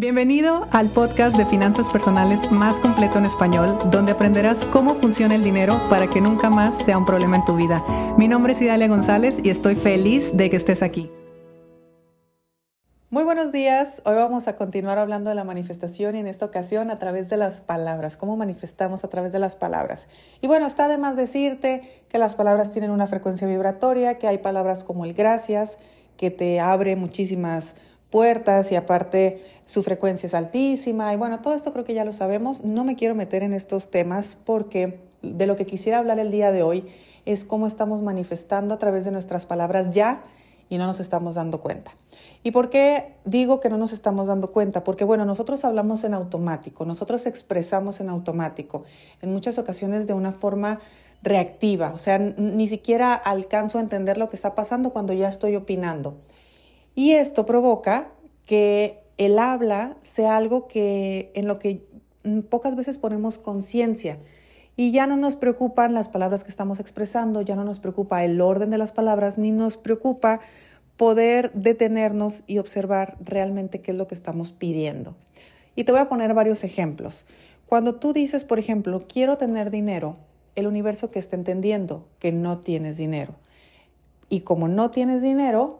Bienvenido al podcast de finanzas personales más completo en español, donde aprenderás cómo funciona el dinero para que nunca más sea un problema en tu vida. Mi nombre es Idalia González y estoy feliz de que estés aquí. Muy buenos días. Hoy vamos a continuar hablando de la manifestación y en esta ocasión a través de las palabras, cómo manifestamos a través de las palabras. Y bueno, está de más decirte que las palabras tienen una frecuencia vibratoria, que hay palabras como el gracias, que te abre muchísimas puertas y aparte su frecuencia es altísima y bueno, todo esto creo que ya lo sabemos. No me quiero meter en estos temas porque de lo que quisiera hablar el día de hoy es cómo estamos manifestando a través de nuestras palabras ya y no nos estamos dando cuenta. ¿Y por qué digo que no nos estamos dando cuenta? Porque bueno, nosotros hablamos en automático, nosotros expresamos en automático, en muchas ocasiones de una forma reactiva, o sea, ni siquiera alcanzo a entender lo que está pasando cuando ya estoy opinando. Y esto provoca que el habla sea algo que en lo que pocas veces ponemos conciencia y ya no nos preocupan las palabras que estamos expresando, ya no nos preocupa el orden de las palabras, ni nos preocupa poder detenernos y observar realmente qué es lo que estamos pidiendo. Y te voy a poner varios ejemplos. Cuando tú dices, por ejemplo, quiero tener dinero, el universo que está entendiendo que no tienes dinero. Y como no tienes dinero,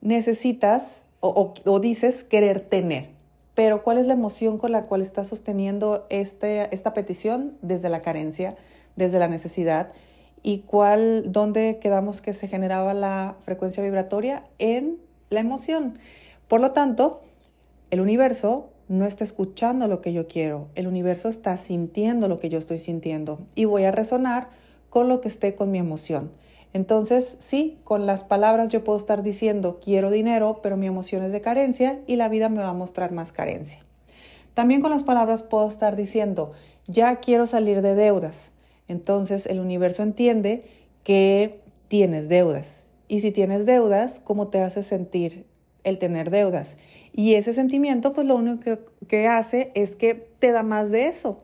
necesitas o, dices querer tener. Pero ¿cuál es la emoción con la cual estás sosteniendo este, esta petición? Desde la carencia, desde la necesidad. ¿Y cuál, dónde quedamos que se generaba la frecuencia vibratoria? En la emoción. Por lo tanto, el universo no está escuchando lo que yo quiero, el universo está sintiendo lo que yo estoy sintiendo y voy a resonar con lo que esté con mi emoción. Entonces, sí, con las palabras yo puedo estar diciendo quiero dinero, pero mi emoción es de carencia y la vida me va a mostrar más carencia. También con las palabras puedo estar diciendo ya quiero salir de deudas. Entonces el universo entiende que tienes deudas. Y si tienes deudas, ¿cómo te hace sentir el tener deudas? Y ese sentimiento, pues lo único que, que hace es que te da más de eso.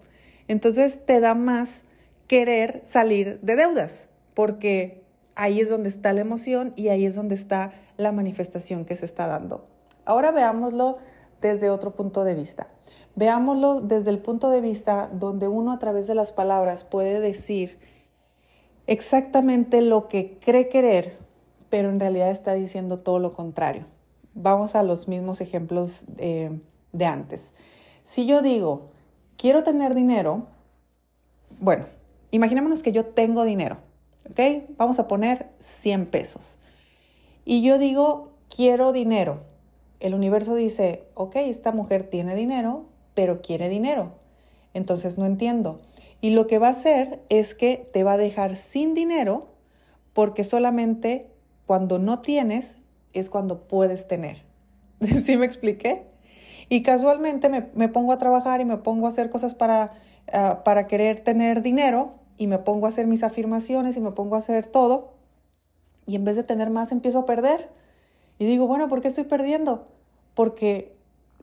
Entonces te da más querer salir de deudas, porque ahí es donde está la emoción y ahí es donde está la manifestación que se está dando. Ahora veámoslo desde otro punto de vista. Veámoslo desde el punto de vista donde uno a través de las palabras puede decir exactamente lo que cree querer, pero en realidad está diciendo todo lo contrario. Vamos a los mismos ejemplos eh, de antes. Si yo digo, quiero tener dinero, bueno, imaginémonos que yo tengo dinero ¿ok? Vamos a poner 100 pesos. Y yo digo, quiero dinero. El universo dice, ok, esta mujer tiene dinero, pero quiere dinero. Entonces no entiendo. Y lo que va a hacer es que te va a dejar sin dinero porque solamente cuando no tienes es cuando puedes tener. ¿Sí me expliqué? Y casualmente me, pongo a trabajar y me pongo a hacer cosas para, ah, para querer tener dinero y me pongo a hacer mis afirmaciones y me pongo a hacer todo y en vez de tener más empiezo a perder. Y digo, bueno, ¿por qué estoy perdiendo? Porque,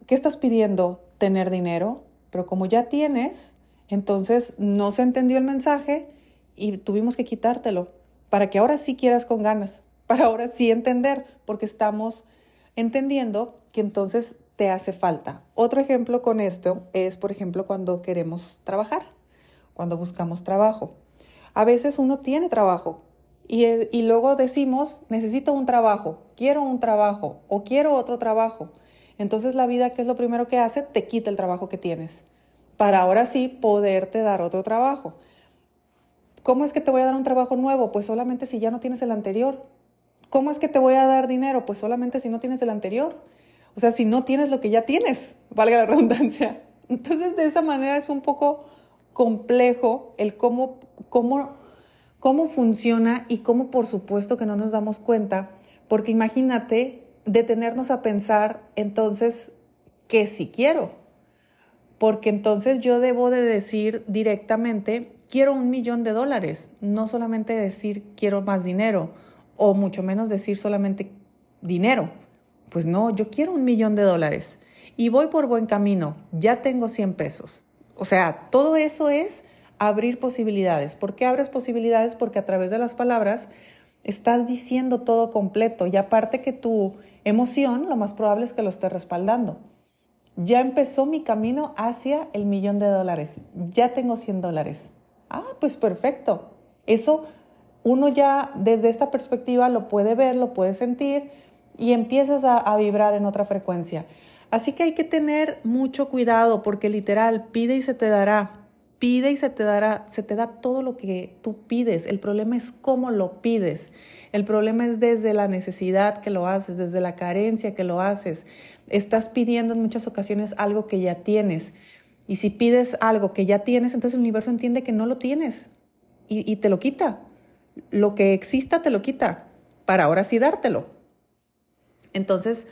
¿qué estás pidiendo? Tener dinero, pero como ya tienes, entonces no se entendió el mensaje y tuvimos que quitártelo para que ahora sí quieras con ganas, para ahora sí entender, porque estamos entendiendo que entonces te hace falta. Otro ejemplo con esto es, por ejemplo, cuando queremos trabajar cuando buscamos trabajo. A veces uno tiene trabajo y, y luego decimos, necesito un trabajo, quiero un trabajo o quiero otro trabajo. Entonces la vida, ¿qué es lo primero que hace? Te quita el trabajo que tienes para ahora sí poderte dar otro trabajo. ¿Cómo es que te voy a dar un trabajo nuevo? Pues solamente si ya no tienes el anterior. ¿Cómo es que te voy a dar dinero? Pues solamente si no tienes el anterior. O sea, si no tienes lo que ya tienes, valga la redundancia. Entonces, de esa manera es un poco complejo el cómo, cómo, cómo funciona y cómo por supuesto que no nos damos cuenta, porque imagínate detenernos a pensar entonces que si quiero, porque entonces yo debo de decir directamente, quiero un millón de dólares, no solamente decir quiero más dinero, o mucho menos decir solamente dinero. Pues no, yo quiero un millón de dólares y voy por buen camino, ya tengo 100 pesos. O sea, todo eso es abrir posibilidades. ¿Por qué abres posibilidades? Porque a través de las palabras estás diciendo todo completo y aparte que tu emoción lo más probable es que lo esté respaldando. ya empezó mi camino hacia el millón de dólares, ya tengo 100 dólares. Ah, pues perfecto. Eso uno ya desde esta perspectiva lo puede ver, lo puede sentir y empiezas a, a vibrar en otra frecuencia. Así que hay que tener mucho cuidado porque literal, pide y se te dará. Pide y se te dará, se te da todo lo que tú pides. El problema es cómo lo pides. El problema es desde la necesidad que lo haces, desde la carencia que lo haces. Estás pidiendo en muchas ocasiones algo que ya tienes. Y si pides algo que ya tienes, entonces el universo entiende que no lo tienes y, te lo quita. Lo que exista te lo quita para ahora sí dártelo. Entonces,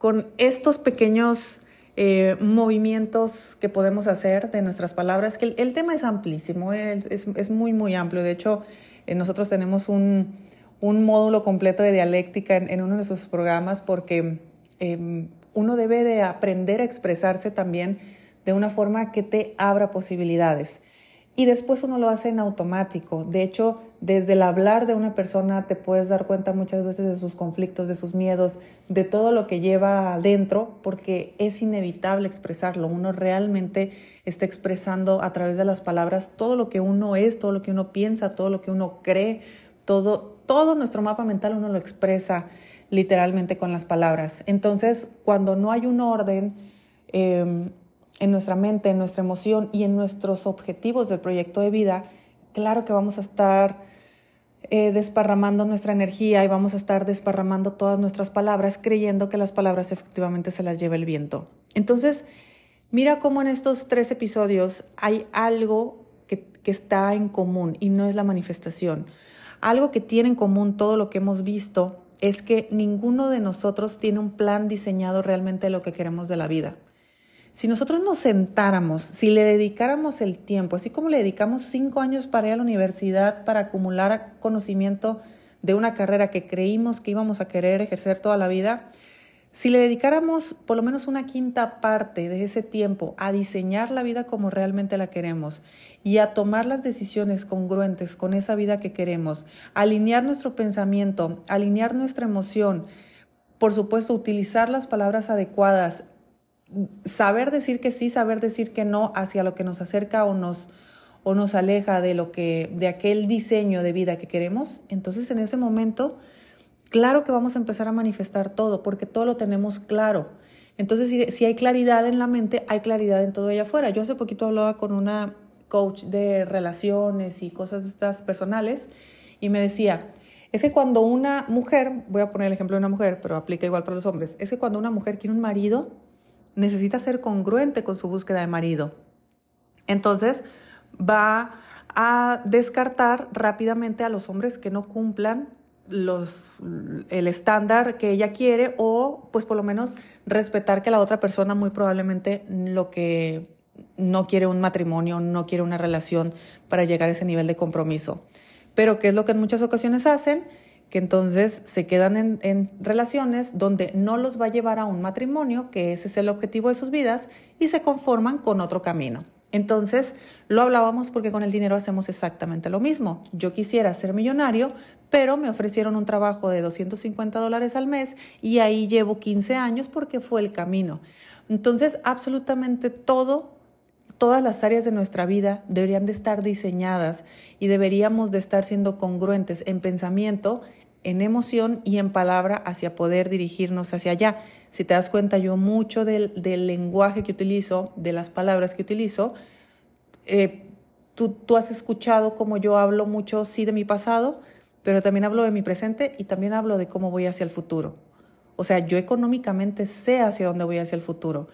con estos pequeños eh, movimientos que podemos hacer de nuestras palabras, que el, tema es amplísimo, es, es, muy, muy amplio. De hecho, eh, nosotros tenemos un, módulo completo de dialéctica en, uno de nuestros programas porque eh, uno debe de aprender a expresarse también de una forma que te abra posibilidades. Y después uno lo hace en automático. De hecho, desde el hablar de una persona te puedes dar cuenta muchas veces de sus conflictos, de sus miedos, de todo lo que lleva adentro, porque es inevitable expresarlo. Uno realmente está expresando a través de las palabras todo lo que uno es, todo lo que uno piensa, todo lo que uno cree, todo, todo nuestro mapa mental uno lo expresa literalmente con las palabras. Entonces, cuando no hay un orden, eh, en nuestra mente, en nuestra emoción y en nuestros objetivos del proyecto de vida, claro que vamos a estar eh, desparramando nuestra energía y vamos a estar desparramando todas nuestras palabras creyendo que las palabras efectivamente se las lleva el viento. Entonces, mira cómo en estos tres episodios hay algo que, que está en común y no es la manifestación. Algo que tiene en común todo lo que hemos visto es que ninguno de nosotros tiene un plan diseñado realmente de lo que queremos de la vida. Si nosotros nos sentáramos, si le dedicáramos el tiempo, así como le dedicamos cinco años para ir a la universidad para acumular conocimiento de una carrera que creímos que íbamos a querer ejercer toda la vida, si le dedicáramos por lo menos una quinta parte de ese tiempo a diseñar la vida como realmente la queremos y a tomar las decisiones congruentes con esa vida que queremos, alinear nuestro pensamiento, alinear nuestra emoción, por supuesto, utilizar las palabras adecuadas, saber decir que sí, saber decir que no hacia lo que nos acerca o nos, o nos aleja de lo que, de aquel diseño de vida que queremos, entonces en ese momento, claro que vamos a empezar a manifestar todo, porque todo lo tenemos claro. Entonces, si, si hay claridad en la mente, hay claridad en todo allá afuera. Yo hace poquito hablaba con una coach de relaciones y cosas estas personales y me decía, es que cuando una mujer, voy a poner el ejemplo de una mujer, pero aplica igual para los hombres, es que cuando una mujer quiere un marido, necesita ser congruente con su búsqueda de marido. Entonces, va a descartar rápidamente a los hombres que no cumplan los, el estándar que ella quiere o pues por lo menos respetar que la otra persona muy probablemente lo que no quiere un matrimonio, no quiere una relación para llegar a ese nivel de compromiso. Pero ¿qué es lo que en muchas ocasiones hacen? Que entonces se quedan en, relaciones donde no los va a llevar a un matrimonio, que ese es el objetivo de sus vidas, y se conforman con otro camino. Entonces, lo hablábamos porque con el dinero hacemos exactamente lo mismo. Yo quisiera ser millonario, pero me ofrecieron un trabajo de 250 dólares al mes y ahí llevo 15 años porque fue el camino. Entonces, absolutamente todo, todas las áreas de nuestra vida deberían de estar diseñadas y deberíamos de estar siendo congruentes en pensamiento en emoción y en palabra hacia poder dirigirnos hacia allá. Si te das cuenta, yo mucho del, lenguaje que utilizo, de las palabras que utilizo, eh, tú, tú has escuchado como yo hablo mucho, sí, de mi pasado, pero también hablo de mi presente y también hablo de cómo voy hacia el futuro. O sea, yo económicamente sé hacia dónde voy hacia el futuro.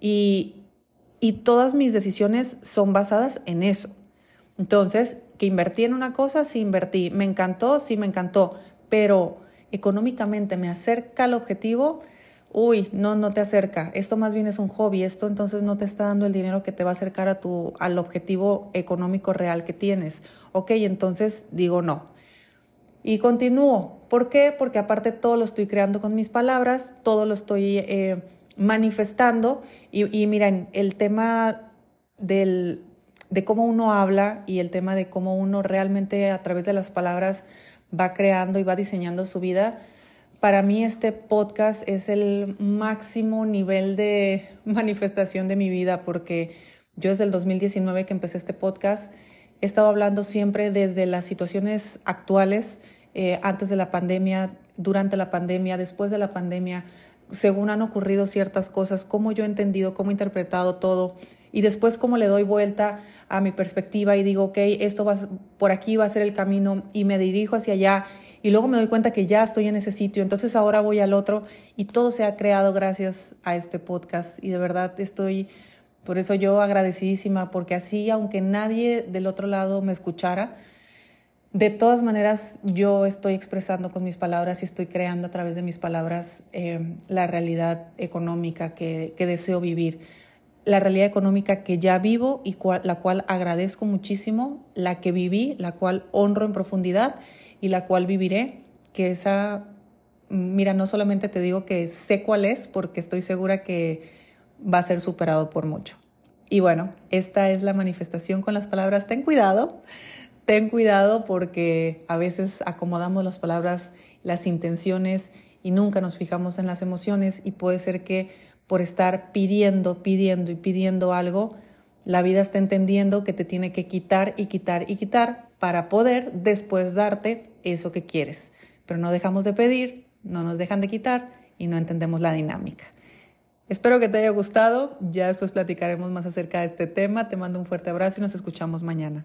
Y, y todas mis decisiones son basadas en eso. Entonces, que invertí en una cosa, sí invertí. Me encantó, sí me encantó pero económicamente me acerca al objetivo, uy, no, no te acerca. Esto más bien es un hobby, esto entonces no te está dando el dinero que te va a acercar a tu, al objetivo económico real que tienes. Ok, entonces digo no. Y continúo. ¿Por qué? Porque aparte todo lo estoy creando con mis palabras, todo lo estoy eh, manifestando. Y, y miren, el tema del, de cómo uno habla y el tema de cómo uno realmente a través de las palabras va creando y va diseñando su vida, para mí este podcast es el máximo nivel de manifestación de mi vida porque yo desde el 2019 que empecé este podcast he estado hablando siempre desde las situaciones actuales, eh, antes de la pandemia, durante la pandemia, después de la pandemia, según han ocurrido ciertas cosas, cómo yo he entendido, cómo he interpretado todo y después cómo le doy vuelta a mi perspectiva y digo, ok, esto va, por aquí va a ser el camino y me dirijo hacia allá y luego me doy cuenta que ya estoy en ese sitio, entonces ahora voy al otro y todo se ha creado gracias a este podcast y de verdad estoy, por eso yo agradecidísima, porque así, aunque nadie del otro lado me escuchara, de todas maneras yo estoy expresando con mis palabras y estoy creando a través de mis palabras eh, la realidad económica que, deseo vivir, la realidad económica que ya vivo y la cual agradezco muchísimo, la que viví, la cual honro en profundidad y la cual viviré, que esa, mira, no solamente te digo que sé cuál es, porque estoy segura que va a ser superado por mucho. Y bueno, esta es la manifestación con las palabras, ten cuidado, ten cuidado porque a veces acomodamos las palabras, las intenciones y nunca nos fijamos en las emociones y puede ser que por estar pidiendo, pidiendo y pidiendo algo, la vida está entendiendo que te tiene que quitar y quitar y quitar para poder después darte eso que quieres. Pero no dejamos de pedir, no nos dejan de quitar y no entendemos la dinámica. Espero que te haya gustado. Ya después platicaremos más acerca de este tema. Te mando un fuerte abrazo y nos escuchamos mañana.